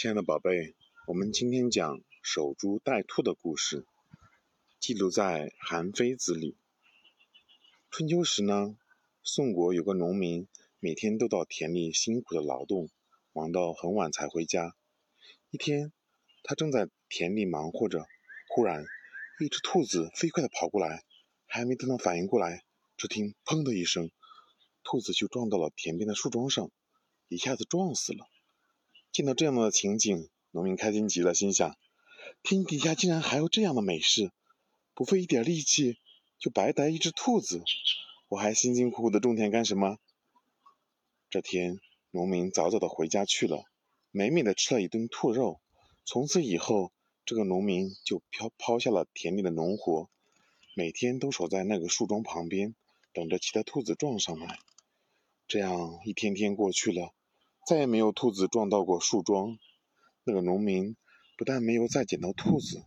亲爱的宝贝，我们今天讲守株待兔的故事，记录在《韩非子》里。春秋时呢，宋国有个农民，每天都到田里辛苦的劳动，忙到很晚才回家。一天，他正在田里忙活着，忽然，一只兔子飞快地跑过来，还没等他反应过来，只听“砰”的一声，兔子就撞到了田边的树桩上，一下子撞死了。见到这样的情景，农民开心极了，心想：天底下竟然还有这样的美事，不费一点力气就白逮一只兔子，我还辛辛苦苦的种田干什么？这天，农民早早的回家去了，美美的吃了一顿兔肉。从此以后，这个农民就抛抛下了田里的农活，每天都守在那个树桩旁边，等着其他兔子撞上来。这样一天天过去了。再也没有兔子撞到过树桩，那个农民不但没有再捡到兔子，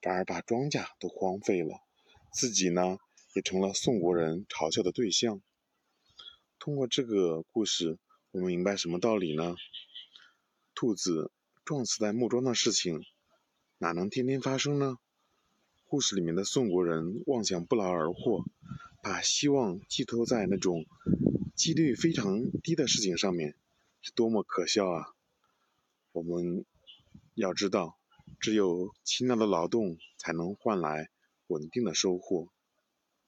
反而把庄稼都荒废了，自己呢也成了宋国人嘲笑的对象。通过这个故事，我们明白什么道理呢？兔子撞死在木桩的事情，哪能天天发生呢？故事里面的宋国人妄想不劳而获，把希望寄托在那种几率非常低的事情上面。是多么可笑啊！我们要知道，只有勤劳的劳动才能换来稳定的收获。